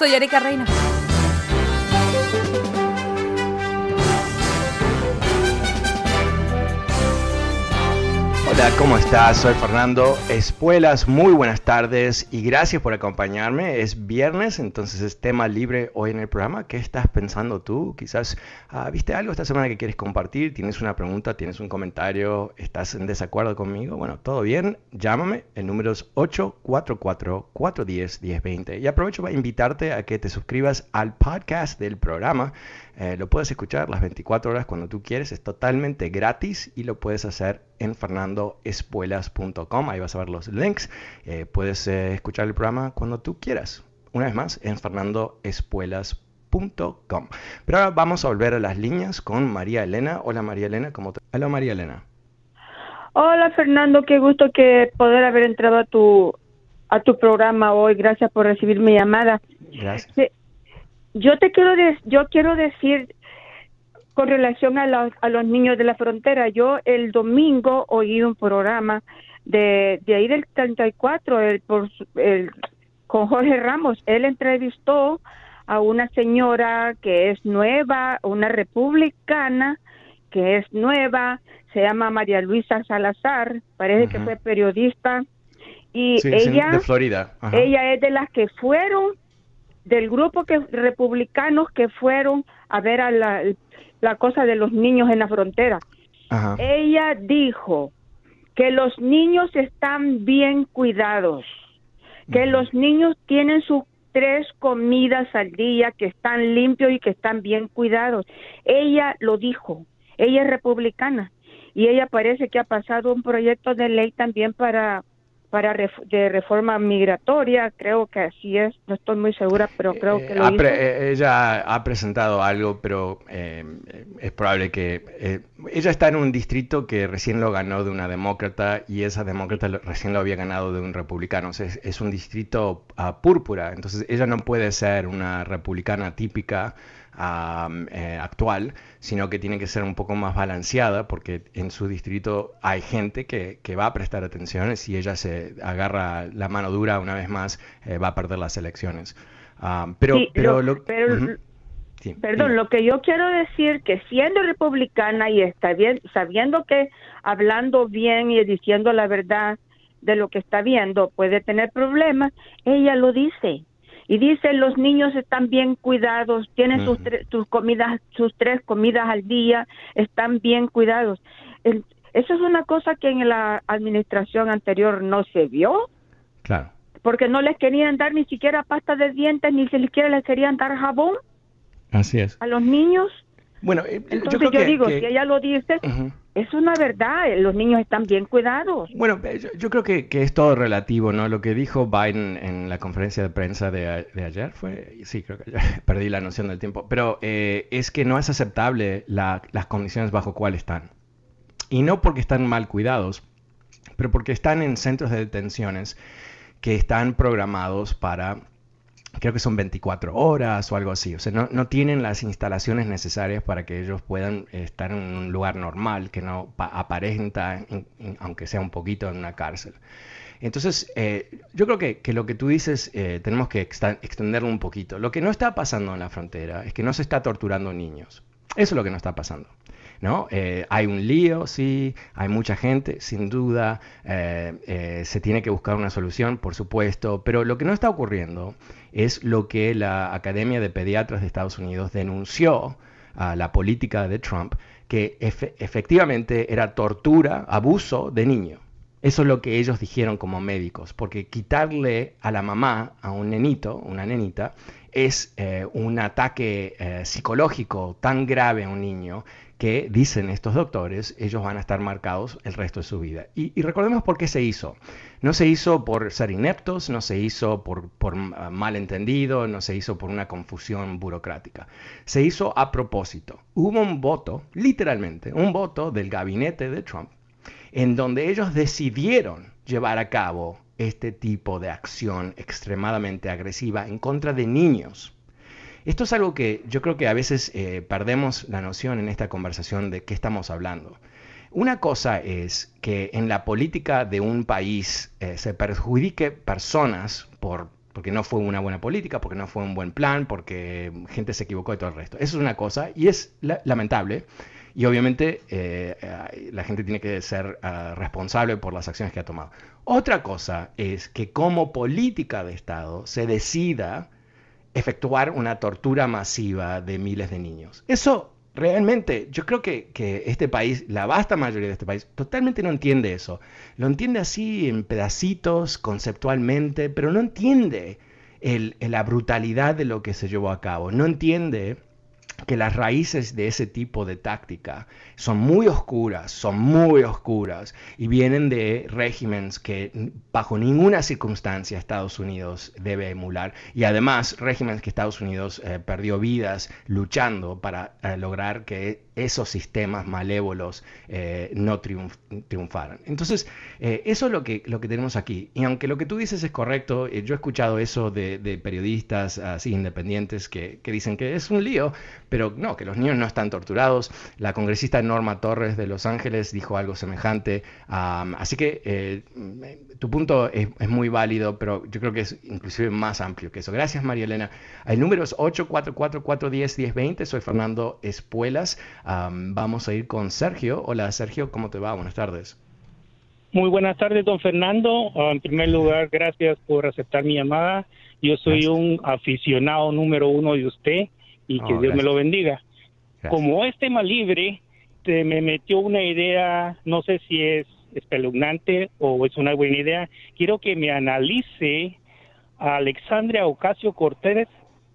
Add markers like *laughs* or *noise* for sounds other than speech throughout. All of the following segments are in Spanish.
Soy Erika Reina. Hola, ¿cómo estás? Soy Fernando Espuelas. Muy buenas tardes y gracias por acompañarme. Es viernes, entonces es tema libre hoy en el programa. ¿Qué estás pensando tú? Quizás ah, viste algo esta semana que quieres compartir, tienes una pregunta, tienes un comentario, estás en desacuerdo conmigo. Bueno, todo bien, llámame. El número es 844-410-1020. Y aprovecho para invitarte a que te suscribas al podcast del programa. Eh, lo puedes escuchar las 24 horas cuando tú quieres, es totalmente gratis y lo puedes hacer en fernandoespuelas.com. Ahí vas a ver los links. Eh, puedes eh, escuchar el programa cuando tú quieras. Una vez más, en fernandoespuelas.com. Pero ahora vamos a volver a las líneas con María Elena. Hola María Elena, ¿cómo te... Hola María Elena. Hola Fernando, qué gusto que poder haber entrado a tu a tu programa hoy. Gracias por recibir mi llamada. Gracias. Yo te quiero yo quiero decir con relación a los, a los niños de la frontera. Yo el domingo oí un programa de, de ahí del 34 el, por, el, con Jorge Ramos. Él entrevistó a una señora que es nueva, una republicana que es nueva, se llama María Luisa Salazar, parece que fue periodista y ella de Florida. Ella es de las que fueron del grupo que republicanos que fueron a ver a la, la cosa de los niños en la frontera. Ella dijo que los niños están bien cuidados, que los niños tienen sus tres comidas al día, que están limpios y que están bien cuidados. Ella lo dijo, ella es republicana y ella parece que ha pasado un proyecto de ley también para para de reforma migratoria, creo que así es, no estoy muy segura, pero creo que lo eh, eh, Ella ha presentado algo, pero eh, es probable que... ella está en un distrito que recién lo ganó de una demócrata y esa demócrata recién lo había ganado de un republicano. es, es, un distrito uh, púrpura, entonces ella no puede ser una republicana típica eh, actual, sino que tiene que ser un poco más balanceada porque en su distrito hay gente que, que va a prestar atención. Si ella se agarra la mano dura una vez más, eh, va a perder las elecciones. pero, pero, lo, perdón, lo que yo quiero decir que siendo republicana y está bien, sabiendo que hablando bien y diciendo la verdad de lo que está viendo puede tener problemas, ella lo dice y dice los niños están bien cuidados, tienen sus, sus comidas, sus tres comidas al día, están bien cuidados. Eso es una cosa que en la administración anterior no se vio. Claro. Porque no les querían dar ni siquiera pasta de dientes, ni siquiera les querían dar jabón. Así es. A los niños. Bueno, eh, entonces yo, digo, si ella lo dice, es una verdad, eh, los niños están bien cuidados. Bueno, eh, yo, creo que, es todo relativo, ¿no? Lo que dijo Biden en la conferencia de prensa de, ayer fue, sí, creo que *laughs* perdí la noción del tiempo, pero eh, es que no es aceptable las condiciones bajo cuales están. Y no porque están mal cuidados, pero porque están en centros de detenciones que están programados para creo que son 24 horas o algo así. O sea, no, no, tienen las instalaciones necesarias para que ellos puedan estar en un lugar normal, que no aparenta, aunque sea un poquito, en una cárcel. Entonces, eh, yo creo que, que, lo que tú dices eh, tenemos que extenderlo un poquito. Lo que no está pasando en la frontera es que no se está torturando niños. Eso es lo que no está pasando. ¿No? Eh, hay un lío, sí, hay mucha gente, sin duda, eh, eh, se tiene que buscar una solución, por supuesto, pero lo que no está ocurriendo es lo que la Academia de Pediatras de Estados Unidos denunció a la política de Trump, que efectivamente era tortura, abuso de niños. Eso es lo que ellos dijeron como médicos, porque quitarle a la mamá, a un nenito, una nenita, es un ataque psicológico tan grave a un niño que dicen estos doctores, ellos van a estar marcados el resto de su vida. Y, recordemos por qué se hizo. No se hizo por ser ineptos, no se hizo por, por malentendido, no se hizo por una confusión burocrática. Se hizo a propósito. Hubo un voto, literalmente, un voto del gabinete de Trump, en donde ellos decidieron llevar a cabo este tipo de acción extremadamente agresiva en contra de niños esto es algo que yo creo que a veces eh, perdemos la noción en esta conversación de qué estamos hablando. Una cosa es que en la política de un país eh, se perjudique personas por, porque no fue una buena política, porque no fue un buen plan, porque gente se equivocó y todo el resto. Eso es una cosa y es lamentable. Y obviamente eh, la gente tiene que ser ah, responsable por las acciones que ha tomado. Otra cosa es que como política de Estado se decida efectuar una tortura masiva de miles de niños. Eso realmente, yo creo que, este país, la vasta mayoría de este país, totalmente no entiende eso. Lo entiende así en pedacitos, conceptualmente, pero no entiende la brutalidad de lo que se llevó a cabo. No entiende que las raíces de ese tipo de táctica son muy oscuras, son muy oscuras y vienen de regímenes que bajo ninguna circunstancia Estados Unidos debe emular y además regímenes que Estados Unidos eh, perdió vidas luchando para eh, lograr que esos sistemas malévolos eh, no triunfaran. Entonces, eso es lo que, lo que tenemos aquí. Y aunque lo que tú dices es correcto, yo he escuchado eso de, periodistas así independientes que, que dicen que es un lío, pero no, que los niños no están torturados. La congresista Norma Torres de Los Ángeles dijo algo semejante. así que eh, tu punto es, muy válido, pero yo creo que es inclusive más amplio que eso. Gracias, María Elena. El número es 844-410-1020. Soy Fernando Espuelas. vamos a ir con Sergio. Hola, Sergio, ¿cómo te va? Buenas tardes. Muy buenas tardes, don Fernando. En primer lugar, gracias por aceptar mi llamada. Yo soy un aficionado número uno de usted y que Dios me lo bendiga. Como es tema libre, te me metió una idea, no sé si es espeluznante o es una buena idea. Quiero que me analice a Alexandra Ocasio Cortés,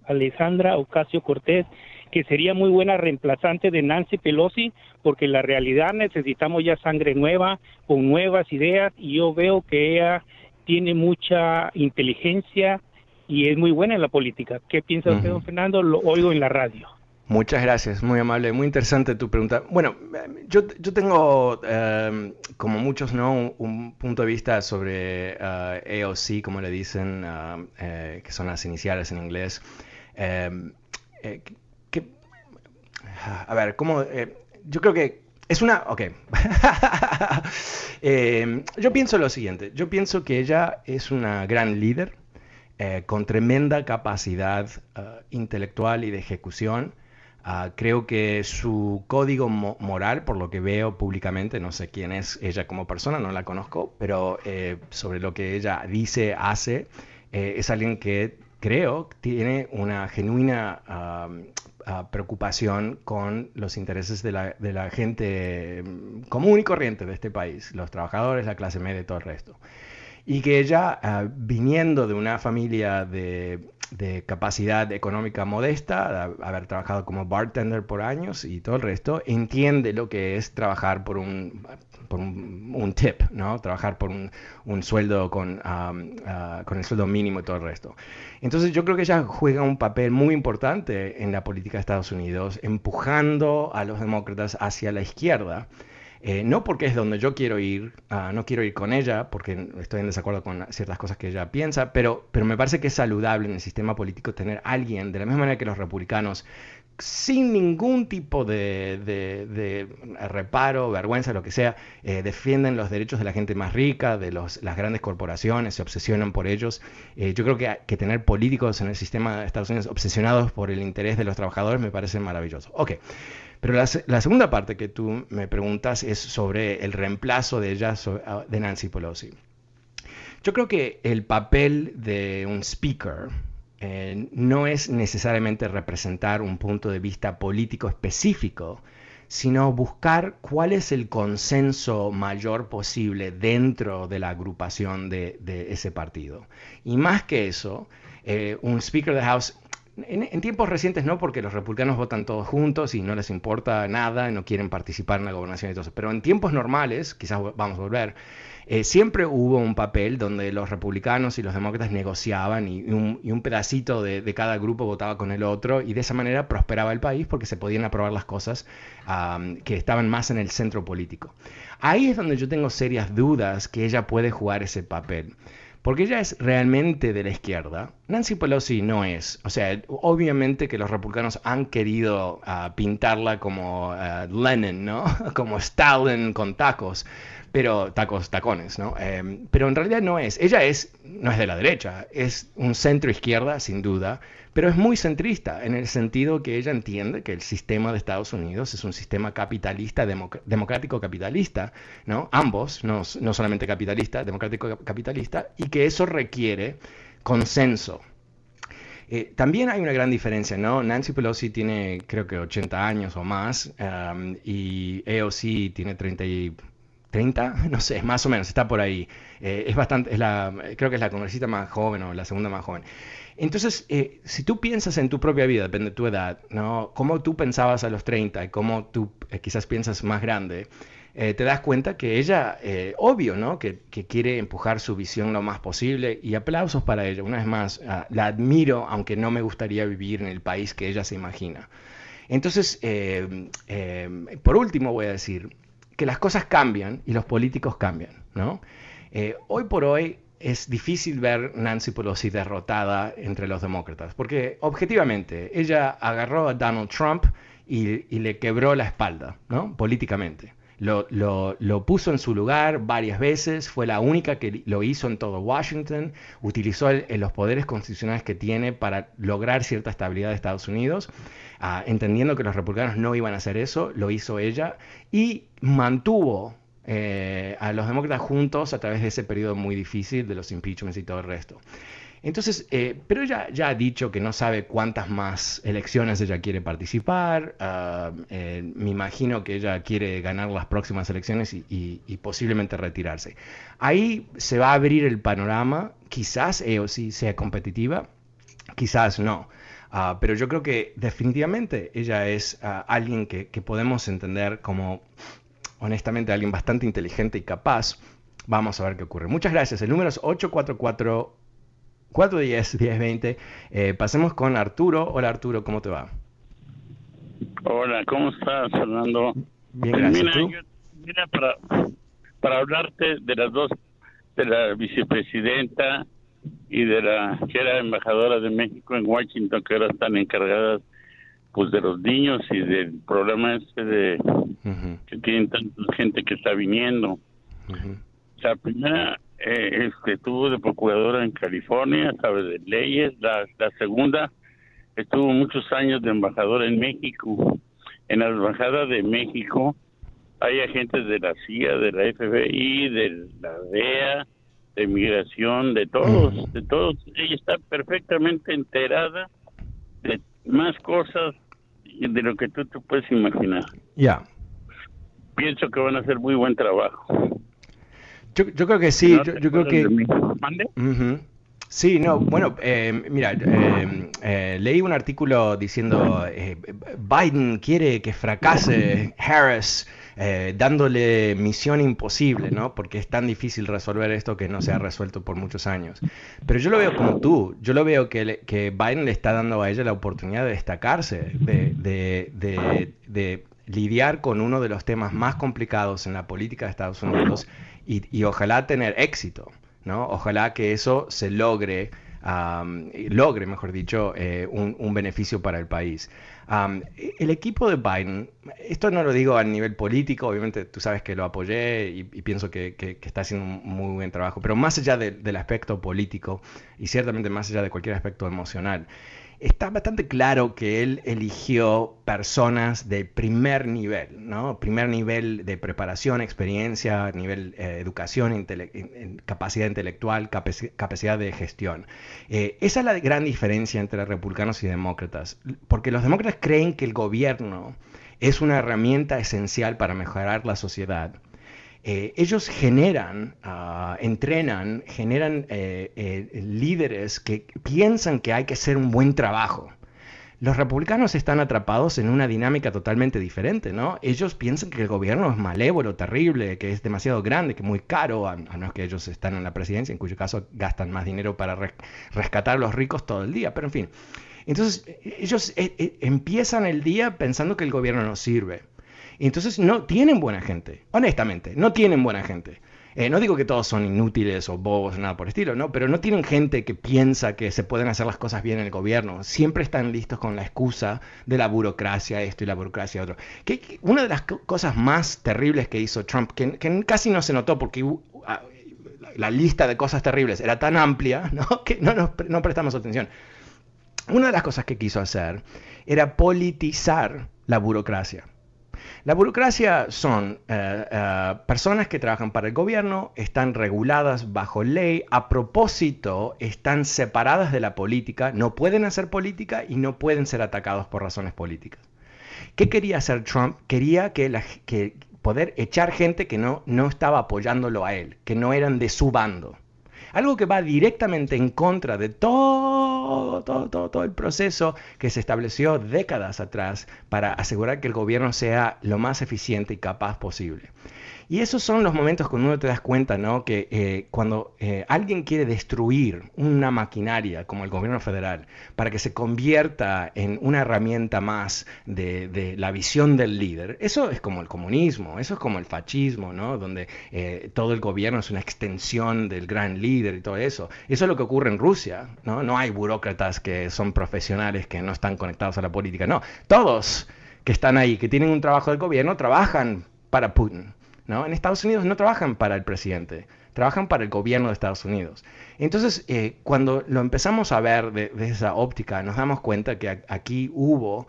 Alexandra Ocasio Cortés, que sería muy buena reemplazante de Nancy Pelosi, porque en la realidad necesitamos ya sangre nueva, con nuevas ideas, y yo veo que ella tiene mucha inteligencia, y es muy buena en la política. ¿Qué piensa usted, don Fernando? Lo oigo en la radio. Muchas gracias, muy amable, muy interesante tu pregunta. Bueno, yo, yo tengo, em, como muchos, ¿no? Un, punto de vista sobre uh, AOC, como le dicen, uh, eh, que son las iniciales en inglés. Em, eh, a ver, ¿cómo? Eh, yo creo que es una... Ok. *laughs* Em, yo pienso lo siguiente, yo pienso que ella es una gran líder eh, con tremenda capacidad eh, intelectual y de ejecución. Ah, creo que su código moral, por lo que veo públicamente, no sé quién es ella como persona, no la conozco, pero eh, sobre lo que ella dice, hace, es alguien que creo tiene una genuina ah, preocupación con los intereses de la, de la, gente mm, común y corriente de este país, los trabajadores, la clase media y todo el resto y que ella, ah, viniendo de una familia de, capacidad económica modesta, haber trabajado como bartender por años y todo el resto, entiende lo que es trabajar por un, por un, tip, ¿no? Trabajar por un, sueldo con, ah, con el sueldo mínimo y todo el resto. Entonces yo creo que ella juega un papel muy importante en la política de Estados Unidos, empujando a los demócratas hacia la izquierda. Eh, no porque es donde yo quiero ir, ah, no quiero ir con ella, porque estoy en desacuerdo con ciertas cosas que ella piensa, pero, pero me parece que es saludable en el sistema político tener alguien, de la misma manera que los republicanos, sin ningún tipo de, de, reparo, vergüenza, lo que sea, eh, defienden los derechos de la gente más rica, de los, las grandes corporaciones, se obsesionan por ellos. Eh, yo creo que, que, tener políticos en el sistema de Estados Unidos obsesionados por el interés de los trabajadores me parece maravilloso. Ok, Pero la, segunda parte que tú me preguntas es sobre el reemplazo de ella, ah, de Nancy Pelosi. Yo creo que el papel de un speaker eh, no es necesariamente representar un punto de vista político específico, sino buscar cuál es el consenso mayor posible dentro de la agrupación de, ese partido. Y más que eso, eh, un Speaker de House en, tiempos recientes no, porque los republicanos votan todos juntos y no les importa nada no quieren participar en la gobernación y todo eso. Pero en tiempos normales, quizás vamos a volver, eh, siempre hubo un papel donde los republicanos y los demócratas negociaban y, un, pedacito de, cada grupo votaba con el otro y de esa manera prosperaba el país porque se podían aprobar las cosas que estaban más en el centro político. Ahí es donde yo tengo serias dudas que ella puede jugar ese papel porque ella es realmente de la izquierda. Nancy Pelosi no es. O sea, obviamente que los republicanos han querido ah, pintarla como ah, Lenin, ¿no? *laughs* como Stalin con tacos pero tacos, tacones, ¿no? Em, pero en realidad no es. Ella es, no es de la derecha, es un centro izquierda, sin duda, pero es muy centrista en el sentido que ella entiende que el sistema de Estados Unidos es un sistema capitalista, democrático capitalista, ¿no? Ambos, no, no solamente capitalista, democrático capitalista, y que eso requiere consenso. Eh, también hay una gran diferencia, ¿no? Nancy Pelosi tiene creo que 80 años o más em, y EOC tiene 30 y 30, *laughs* no sé, más o menos, está por ahí. Eh, es bastante, creo que es la congresista más joven o la segunda más joven. Entonces, eh, si tú piensas en tu propia vida, depende de tu edad, ¿no? Cómo tú pensabas a los 30 y cómo tú eh, quizás piensas más grande, te das cuenta que ella, obvio, ¿no? Que, quiere empujar su visión lo más posible y aplausos para ella. Una vez más, ah, la admiro, aunque no me gustaría vivir en el país que ella se imagina. Entonces, por último voy a decir, que las cosas cambian y los políticos cambian, ¿no? Eh, hoy por hoy es difícil ver Nancy Pelosi derrotada entre los demócratas, porque objetivamente ella agarró a Donald Trump y, le quebró la espalda, ¿no? Políticamente. Lo, puso en su lugar varias veces, fue la única que lo hizo en todo Washington, utilizó los poderes constitucionales que tiene para lograr cierta estabilidad de Estados Unidos Ah, entendiendo que los republicanos no iban a hacer eso, lo hizo ella y mantuvo eh, a los demócratas juntos a través de ese periodo muy difícil de los impeachments y todo el resto. Entonces, eh, pero ella ya ha dicho que no sabe cuántas más elecciones ella quiere participar. Ah, eh, me imagino que ella quiere ganar las próximas elecciones y, y, posiblemente retirarse. Ahí se va a abrir el panorama. Quizás EOC sea competitiva, quizás no. Ah, pero yo creo que definitivamente ella es ah, alguien que, podemos entender como, honestamente, alguien bastante inteligente y capaz. Vamos a ver qué ocurre. Muchas gracias. El número es 844 410 1020. Eh, pasemos con Arturo. Hola Arturo, ¿cómo te va? Hola, ¿cómo estás, Fernando? Bien, gracias. Mira, para, para hablarte de las dos, de la vicepresidenta y de la que era embajadora de México en Washington, que ahora están encargadas pues de los niños y del problema este de que tienen tanta gente que está viniendo. La primera eh, este, estuvo de procuradora en California, sabe de leyes. La, la segunda estuvo muchos años de embajadora en México. En la embajada de México hay agentes de la CIA, de la FBI, de la DEA, de migración, de todos, de todos. Ella está perfectamente enterada de más cosas de lo que tú te puedes imaginar. Ya. Pienso que van a hacer muy buen trabajo. Yo, yo creo que sí, yo, creo que... ¿Mande? Sí, no, bueno, eh, mira, eh, eh, leí un artículo diciendo Biden quiere que fracase Harris eh, dándole misión imposible, ¿no? Porque es tan difícil resolver esto que no se ha resuelto por muchos años. Pero yo lo veo como tú, yo lo veo que, Biden le está dando a ella la oportunidad de destacarse, de, lidiar con uno de los temas más complicados en la política de Estados Unidos y, ojalá tener éxito, ¿no? Ojalá que eso se logre. logre, mejor dicho, eh, un, beneficio para el país. El equipo de Biden, esto no lo digo a nivel político, obviamente tú sabes que lo apoyé y, pienso que, está haciendo un muy buen trabajo, pero más allá del aspecto político y ciertamente más allá de cualquier aspecto emocional, está bastante claro que él eligió personas de primer nivel, ¿no? Primer nivel de preparación, experiencia, nivel eh, educación, capacidad intelectual, capacidad de gestión. Eh, esa es la gran diferencia entre republicanos y demócratas, porque los demócratas creen que el gobierno es una herramienta esencial para mejorar la sociedad eh, ellos generan, ah, entrenan, generan eh, eh, líderes que piensan que hay que hacer un buen trabajo. Los republicanos están atrapados en una dinámica totalmente diferente, ¿no? Ellos piensan que el gobierno es malévolo, terrible, que es demasiado grande, que es muy caro, a, menos que ellos están en la presidencia, en cuyo caso gastan más dinero para rescatar a los ricos todo el día, pero en fin. Entonces, ellos empiezan el día pensando que el gobierno no sirve entonces no tienen buena gente, honestamente, no tienen buena gente. Eh, no digo que todos son inútiles o bobos, nada por el estilo, ¿no? Pero no tienen gente que piensa que se pueden hacer las cosas bien en el gobierno. Siempre están listos con la excusa de la burocracia, esto y la burocracia otro. Que, una de las cosas más terribles que hizo Trump, que, casi no se notó porque la lista de cosas terribles era tan amplia, *laughs* ¿no? Que no prestamos atención. Una de las cosas que quiso hacer era politizar la burocracia. La burocracia son eh, eh, personas que trabajan para el gobierno, están reguladas bajo ley, a propósito, están separadas de la política, no pueden hacer política y no pueden ser atacados por razones políticas. ¿Qué quería hacer Trump? Quería que, poder echar gente que no, no estaba apoyándolo a él, que no eran de su bando. Algo que va directamente en contra de todo, todo, todo, todo el proceso que se estableció décadas atrás para asegurar que el gobierno sea lo más eficiente y capaz posible. Y esos son los momentos cuando uno te das cuenta, ¿no? Que eh, cuando eh, alguien quiere destruir una maquinaria como el gobierno federal para que se convierta en una herramienta más de, la visión del líder, eso es como el comunismo, eso es como el fascismo, ¿no? Donde eh, todo el gobierno es una extensión del gran líder y todo eso. Eso es lo que ocurre en Rusia, ¿no? No hay burócratas que son profesionales que no están conectados a la política, no. Todos que están ahí, que tienen un trabajo del gobierno, trabajan para Putin. ¿no? En Estados Unidos no trabajan para el presidente, trabajan para el gobierno de Estados Unidos. Entonces, eh, cuando lo empezamos a ver desde esa óptica, nos damos cuenta que aquí hubo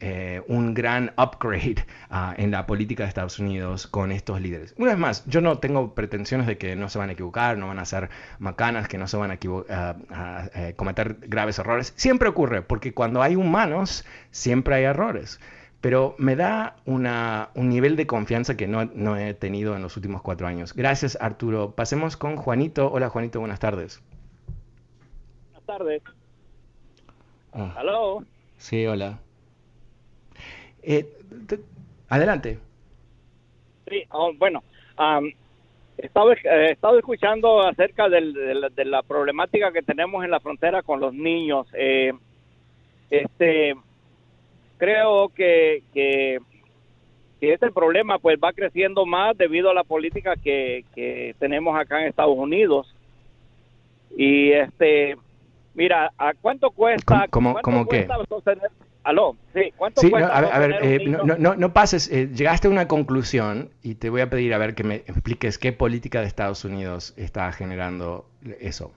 eh, un gran upgrade *laughs* ah, en la política de Estados Unidos con estos líderes. Una vez más, yo no tengo pretensiones de que no se van a equivocar, no van a ser macanas, que no se van a, a eh, cometer graves errores. Siempre ocurre, porque cuando hay humanos, siempre hay errores pero me da una, un nivel de confianza que no, he tenido en los últimos cuatro años. Gracias, Arturo. Pasemos con Juanito. Hola, Juanito, buenas tardes. Buenas tardes. Ah. ¿Aló? Sí, hola. Eh, adelante. Sí, oh, bueno, he, estado, estado, escuchando acerca de, la problemática que tenemos en la frontera con los niños. Eh, este creo que, que, este problema pues va creciendo más debido a la política que, que tenemos acá en Estados Unidos. Y este, mira, ¿a cuánto cuesta? ¿Cómo, cómo qué? Aló, sí, ¿cuánto cuesta? a ver, eh, no, no, no, pases, eh, llegaste a una conclusión y te voy a pedir a ver que me expliques qué política de Estados Unidos está generando eso.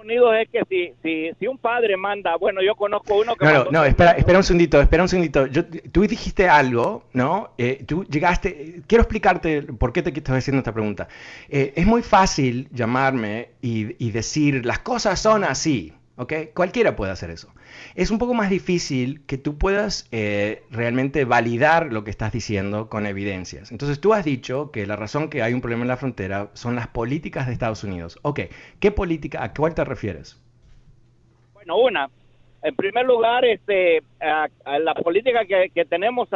Unidos es que si, si, si un padre manda, bueno, yo conozco uno que... No, no, no, espera, espera un segundito, espera un segundito. Yo, tú dijiste algo, ¿no? Eh, tú llegaste, quiero explicarte por qué te estoy haciendo esta pregunta. Eh, es muy fácil llamarme y, y decir, las cosas son así, ¿ok? Cualquiera puede hacer eso es un poco más difícil que tú puedas eh, realmente validar lo que estás diciendo con evidencias. Entonces tú has dicho que la razón que hay un problema en la frontera son las políticas de Estados Unidos. Ok, ¿qué política, a cuál te refieres? Bueno, una, en primer lugar, este, a, la política que, tenemos,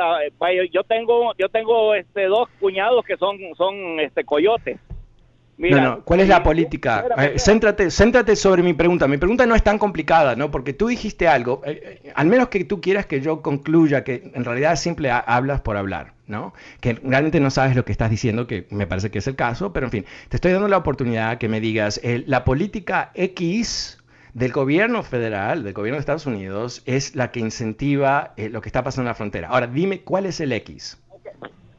yo tengo, yo tengo este, dos cuñados que son, son este, coyotes no, no, ¿cuál es la política? Eh, céntrate, céntrate, sobre mi pregunta. Mi pregunta no es tan complicada, ¿no? Porque tú dijiste algo, eh, eh, al menos que tú quieras que yo concluya que en realidad simple hablas por hablar, ¿no? Que realmente no sabes lo que estás diciendo, que me parece que es el caso, pero en fin, te estoy dando la oportunidad que me digas, la política X del gobierno federal, del gobierno de Estados Unidos, es la que incentiva lo que está pasando en la frontera. Ahora, dime cuál es el X.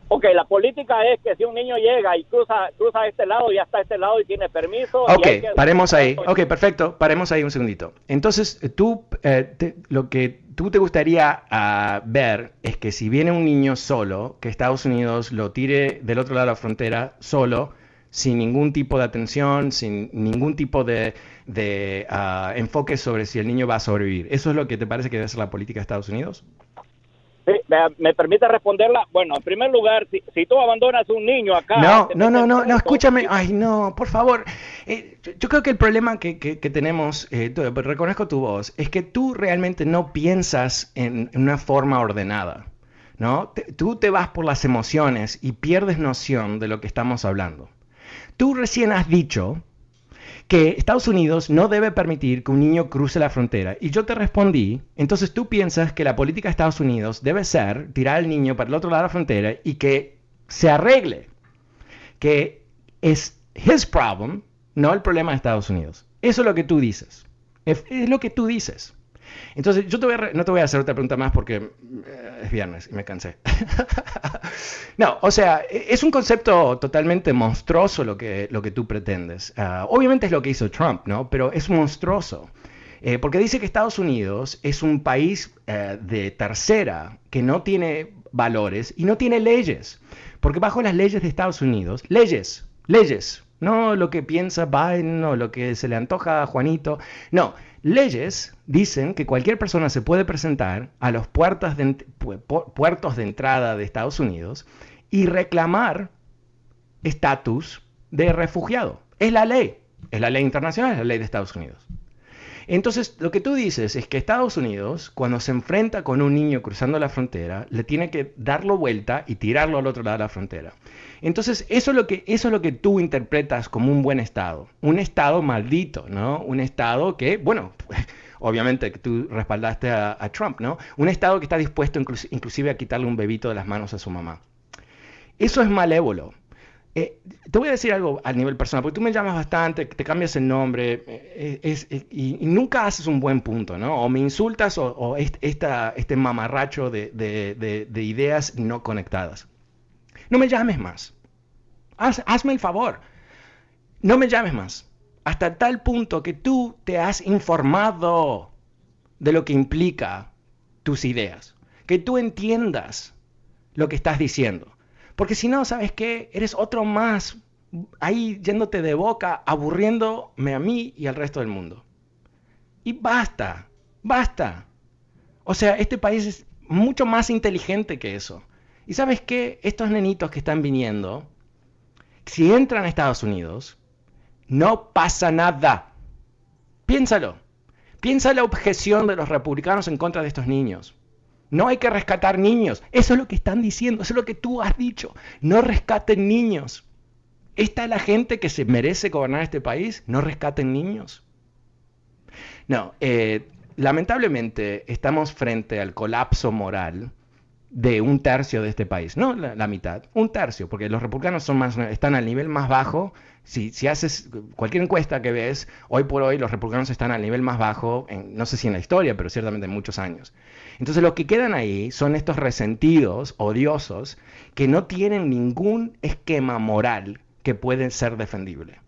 Ok, la política es que si un niño llega y cruza, cruza este lado, ya está este lado y tiene permiso. Ok, paremos ahí. Ok, perfecto, paremos ahí un segundito. Entonces, tú, eh, lo que tú te gustaría ah, ver es que si viene un niño solo, que Estados Unidos lo tire del otro lado de la frontera solo, sin ningún tipo de atención, sin ningún tipo de, ah, enfoque sobre si el niño va a sobrevivir. ¿Eso es lo que te parece que debe ser la política de Estados Unidos? Sí, me, permite responderla. Bueno, en primer lugar, si, tú abandonas un niño acá. No, no, no, no, no, escúchame. Ay, no, por favor. Eh, yo, creo que el problema que, tenemos, eh, reconozco tu voz, es que tú realmente no piensas en, una forma ordenada. ¿no? tú te vas por las emociones y pierdes noción de lo que estamos hablando. Tú recién has dicho que Estados Unidos no debe permitir que un niño cruce la frontera. Y yo te respondí, entonces tú piensas que la política de Estados Unidos debe ser tirar al niño para el otro lado de la frontera y que se arregle, que es his problem, no el problema de Estados Unidos. Eso es lo que tú dices. Es, lo que tú dices. Entonces, yo no te voy a hacer otra pregunta más porque eh, es viernes y me cansé. *laughs* no, o sea, e, es un concepto totalmente monstruoso lo que, lo que tú pretendes. Ah, obviamente es lo que hizo Trump, ¿no? Pero es monstruoso. Eh, porque dice que Estados Unidos es un país eh, de tercera que no tiene valores y no tiene leyes. Porque bajo las leyes de Estados Unidos, leyes, leyes, no lo que piensa Biden o lo que se le antoja a Juanito, no, Leyes dicen que cualquier persona se puede presentar a los puertos de, puertos de entrada de Estados Unidos y reclamar estatus de refugiado. Es la ley. Es la ley internacional, es la ley de Estados Unidos. Entonces, lo que tú dices es que Estados Unidos, cuando se enfrenta con un niño cruzando la frontera, le tiene que darlo vuelta y tirarlo al otro lado de la frontera. Entonces, eso es lo que, eso es lo que tú interpretas como un buen Estado. Un Estado maldito, ¿no? Un Estado que, bueno, *laughs* obviamente que tú respaldaste a, Trump, ¿no? Un Estado que está dispuesto inclusive a quitarle un bebito de las manos a su mamá. Eso es malévolo. Eh, te voy a decir algo a nivel personal, porque tú me llamas bastante, te cambias el nombre eh, y, nunca haces un buen punto, ¿no? O me insultas o, este mamarracho de, ideas no conectadas. No me llames más. hazme el favor. No me llames más. Hasta tal punto que tú te has informado de lo que implica tus ideas. Que tú entiendas lo que estás diciendo. Porque si no, ¿sabes qué? Eres otro más ahí yéndote de boca, aburriéndome a mí y al resto del mundo. Y basta, basta. O sea, este país es mucho más inteligente que eso. Y sabes qué? Estos nenitos que están viniendo, si entran a Estados Unidos, no pasa nada. Piénsalo. Piensa la objeción de los republicanos en contra de estos niños. No hay que rescatar niños. Eso es lo que están diciendo, eso es lo que tú has dicho. No rescaten niños. ¿Esta es la gente que se merece gobernar este país? ¿No rescaten niños? No, eh, lamentablemente estamos frente al colapso moral de un tercio de este país, no la, mitad, un tercio, porque los republicanos están al nivel más bajo. Si, si, haces cualquier encuesta que ves, hoy por hoy los republicanos están al nivel más bajo, en, no sé si en la historia, pero ciertamente en muchos años. Entonces los que quedan ahí son estos resentidos, odiosos, que no tienen ningún esquema moral que puede ser defendible.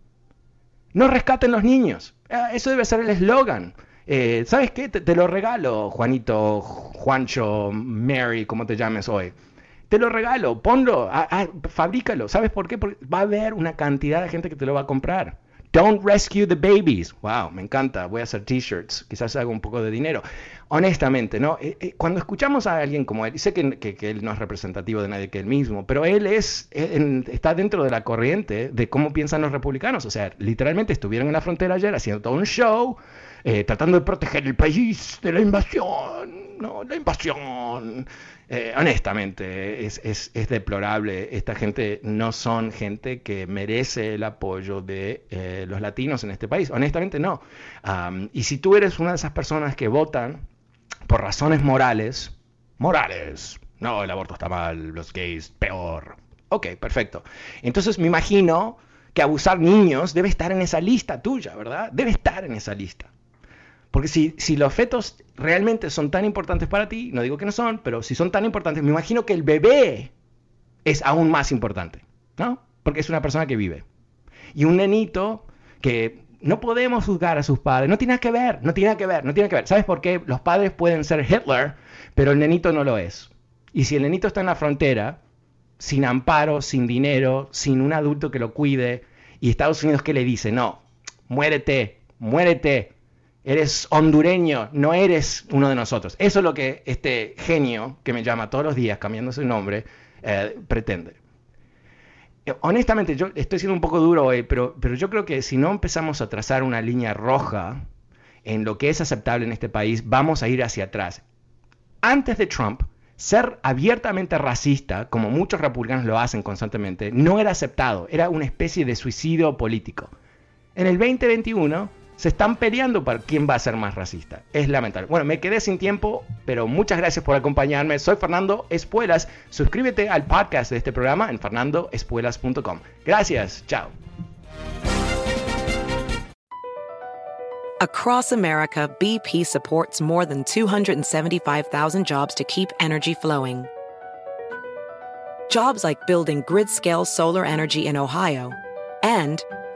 No rescaten los niños. Ah, eso debe ser el eslogan. Eh, ¿Sabes qué? Te, lo regalo, Juanito, Juancho, Mary, como te llames hoy. Te lo regalo, ponlo, fabrícalo. ¿Sabes por qué? Porque va a haber una cantidad de gente que te lo va a comprar. Don't rescue the babies. Wow, me encanta. Voy a hacer t-shirts. Quizás haga un poco de dinero. Honestamente, ¿no? Eh, eh, cuando escuchamos a alguien como él, sé que, él no es representativo de nadie que él mismo, pero él es, está dentro de la corriente de cómo piensan los republicanos. O sea, literalmente estuvieron en la frontera ayer haciendo todo un show eh, tratando de proteger el país de la invasión, ¿no? La invasión. Eh, honestamente, es, es, es, deplorable. Esta gente no son gente que merece el apoyo de eh, los latinos en este país. Honestamente, no. y si tú eres una de esas personas que votan por razones morales, morales, no, el aborto está mal, los gays, peor. Ok, perfecto. Entonces me imagino que abusar niños debe estar en esa lista tuya, ¿verdad? Debe estar en esa lista. Porque si, si los fetos realmente son tan importantes para ti, no digo que no son, pero si son tan importantes, me imagino que el bebé es aún más importante, ¿no? Porque es una persona que vive. Y un nenito que no podemos juzgar a sus padres, no tiene que ver, no tiene que ver, no tiene que ver. ¿Sabes por qué? Los padres pueden ser Hitler, pero el nenito no lo es. Y si el nenito está en la frontera, sin amparo, sin dinero, sin un adulto que lo cuide, y Estados Unidos que le dice, no, muérete, muérete, eres hondureño, no eres uno de nosotros. Eso es lo que este genio que me llama todos los días cambiando su nombre eh, pretende. Eh, honestamente, yo estoy siendo un poco duro hoy, pero, pero yo creo que si no empezamos a trazar una línea roja en lo que es aceptable en este país, vamos a ir hacia atrás. Antes de Trump, ser abiertamente racista, como muchos republicanos lo hacen constantemente, no era aceptado, era una especie de suicidio político. En el 2021 se están peleando por quién va a ser más racista. Es lamentable. Bueno, me quedé sin tiempo, pero muchas gracias por acompañarme. Soy Fernando Espuelas. Suscríbete al podcast de este programa en fernandoespuelas.com. Gracias. Chao. Across America, BP supports more than 275,000 jobs to keep energy flowing. Jobs like building grid-scale solar energy in Ohio and